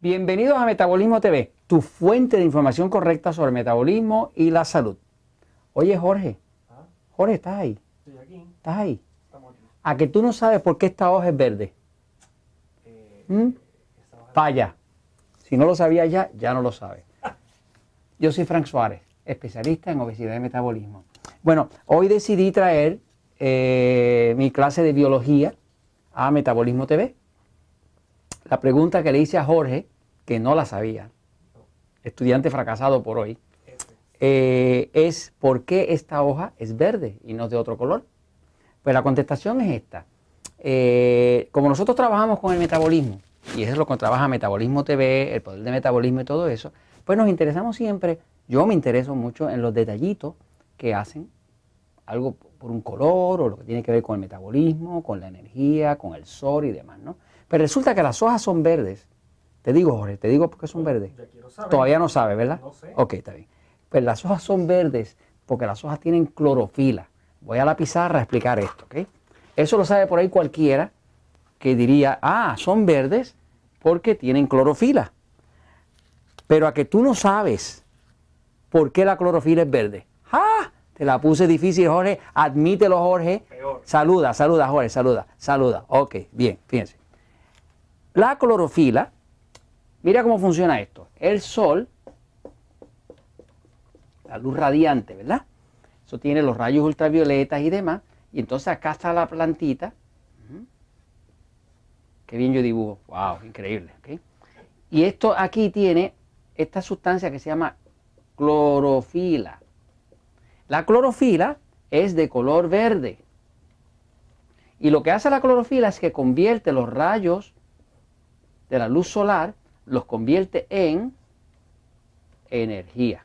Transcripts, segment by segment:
Bienvenidos a Metabolismo TV, tu fuente de información correcta sobre el metabolismo y la salud. Oye, Jorge. Jorge, ¿estás ahí? Estoy aquí. ¿Estás ahí? Estamos aquí. A que tú no sabes por qué esta hoja es verde. Eh, ¿Mm? esta hoja- Falla. Si no lo sabía ya, ya no lo sabes. Yo soy Frank Suárez, especialista en obesidad y metabolismo. Bueno, hoy decidí traer eh, mi clase de biología a Metabolismo TV. La pregunta que le hice a Jorge, que no la sabía, estudiante fracasado por hoy, eh, es ¿por qué esta hoja es verde y no de otro color? Pues la contestación es esta. Eh, como nosotros trabajamos con el metabolismo, y eso es lo que trabaja Metabolismo TV, el poder de metabolismo y todo eso, pues nos interesamos siempre, yo me intereso mucho en los detallitos que hacen algo por un color o lo que tiene que ver con el metabolismo, con la energía, con el sol y demás, ¿no? Pero resulta que las hojas son verdes. Te digo, Jorge, te digo por qué son verdes. Ya quiero saber. Todavía no sabe, ¿verdad? No sé. Ok, está bien. Pues las hojas son verdes porque las hojas tienen clorofila. Voy a la pizarra a explicar esto, ¿ok? Eso lo sabe por ahí cualquiera que diría, ah, son verdes porque tienen clorofila. Pero a que tú no sabes por qué la clorofila es verde. ¡Ah! Te la puse difícil, Jorge. Admítelo, Jorge. Peor. Saluda, saluda, Jorge, saluda, saluda. Ok, bien, fíjense. La clorofila, mira cómo funciona esto. El sol, la luz radiante, ¿verdad? Eso tiene los rayos ultravioletas y demás. Y entonces acá está la plantita. Qué bien yo dibujo. Wow, increíble. Y esto aquí tiene esta sustancia que se llama clorofila. La clorofila es de color verde. Y lo que hace la clorofila es que convierte los rayos de la luz solar, los convierte en energía.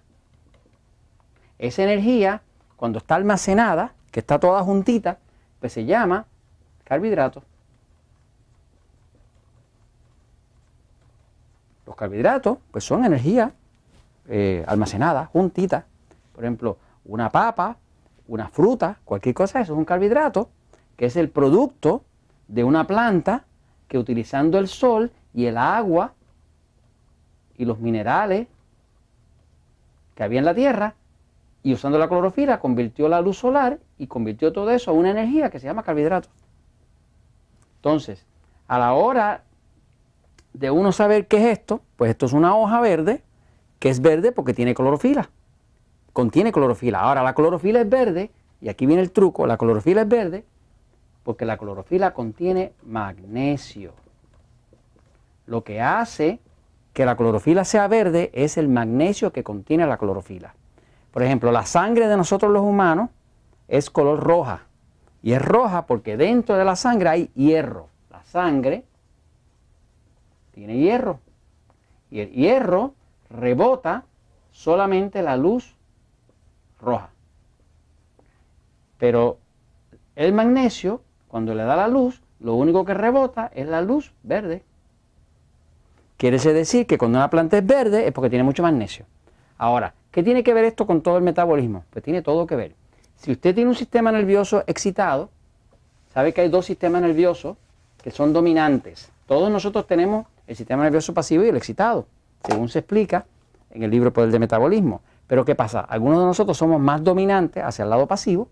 Esa energía, cuando está almacenada, que está toda juntita, pues se llama carbohidratos. Los carbohidratos, pues son energía eh, almacenada, juntita. Por ejemplo, una papa, una fruta, cualquier cosa, eso es un carbohidrato, que es el producto de una planta que utilizando el sol y el agua y los minerales que había en la tierra y usando la clorofila convirtió la luz solar y convirtió todo eso a una energía que se llama carbohidrato. Entonces, a la hora de uno saber qué es esto, pues esto es una hoja verde, que es verde porque tiene clorofila. Contiene clorofila. Ahora, la clorofila es verde, y aquí viene el truco, la clorofila es verde porque la clorofila contiene magnesio. Lo que hace que la clorofila sea verde es el magnesio que contiene la clorofila. Por ejemplo, la sangre de nosotros los humanos es color roja. Y es roja porque dentro de la sangre hay hierro. La sangre tiene hierro. Y el hierro rebota solamente la luz roja. Pero el magnesio, cuando le da la luz, lo único que rebota es la luz verde. Quiere decir que cuando una planta es verde es porque tiene mucho magnesio. Ahora, ¿qué tiene que ver esto con todo el metabolismo? Pues tiene todo que ver. Si usted tiene un sistema nervioso excitado, sabe que hay dos sistemas nerviosos que son dominantes. Todos nosotros tenemos el sistema nervioso pasivo y el excitado, según se explica en el libro Poder de Metabolismo. Pero ¿qué pasa? Algunos de nosotros somos más dominantes hacia el lado pasivo,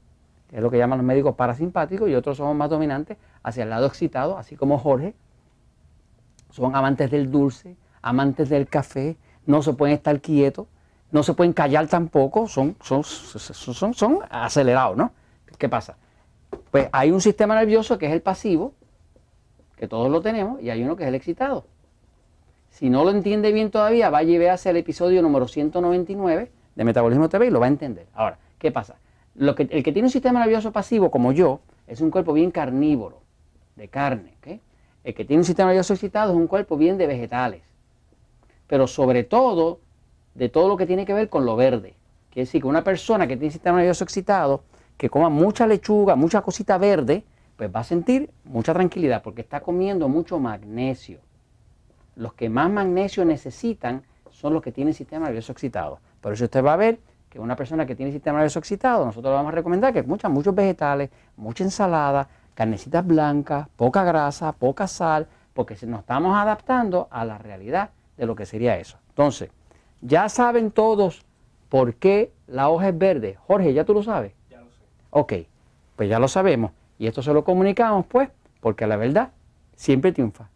que es lo que llaman los médicos parasimpáticos, y otros somos más dominantes hacia el lado excitado, así como Jorge. Son amantes del dulce, amantes del café, no se pueden estar quietos, no se pueden callar tampoco, son, son, son, son, acelerados, ¿no? ¿Qué pasa? Pues hay un sistema nervioso que es el pasivo, que todos lo tenemos, y hay uno que es el excitado. Si no lo entiende bien todavía, vaya y véase el episodio número 199 de Metabolismo TV y lo va a entender. Ahora, ¿qué pasa? Lo que, el que tiene un sistema nervioso pasivo, como yo, es un cuerpo bien carnívoro, de carne. ¿ok? El que tiene un sistema nervioso excitado es un cuerpo bien de vegetales. Pero sobre todo, de todo lo que tiene que ver con lo verde. Quiere decir que una persona que tiene sistema nervioso excitado, que coma mucha lechuga, mucha cosita verde, pues va a sentir mucha tranquilidad porque está comiendo mucho magnesio. Los que más magnesio necesitan son los que tienen sistema nervioso excitado. Por eso usted va a ver que una persona que tiene sistema nervioso excitado, nosotros le vamos a recomendar que mucha, muchos vegetales, mucha ensalada, carnecitas blancas, poca grasa, poca sal, porque nos estamos adaptando a la realidad de lo que sería eso. Entonces, ya saben todos por qué la hoja es verde. Jorge, ¿ya tú lo sabes? Ya lo sé. Ok, pues ya lo sabemos. Y esto se lo comunicamos, pues, porque la verdad siempre triunfa.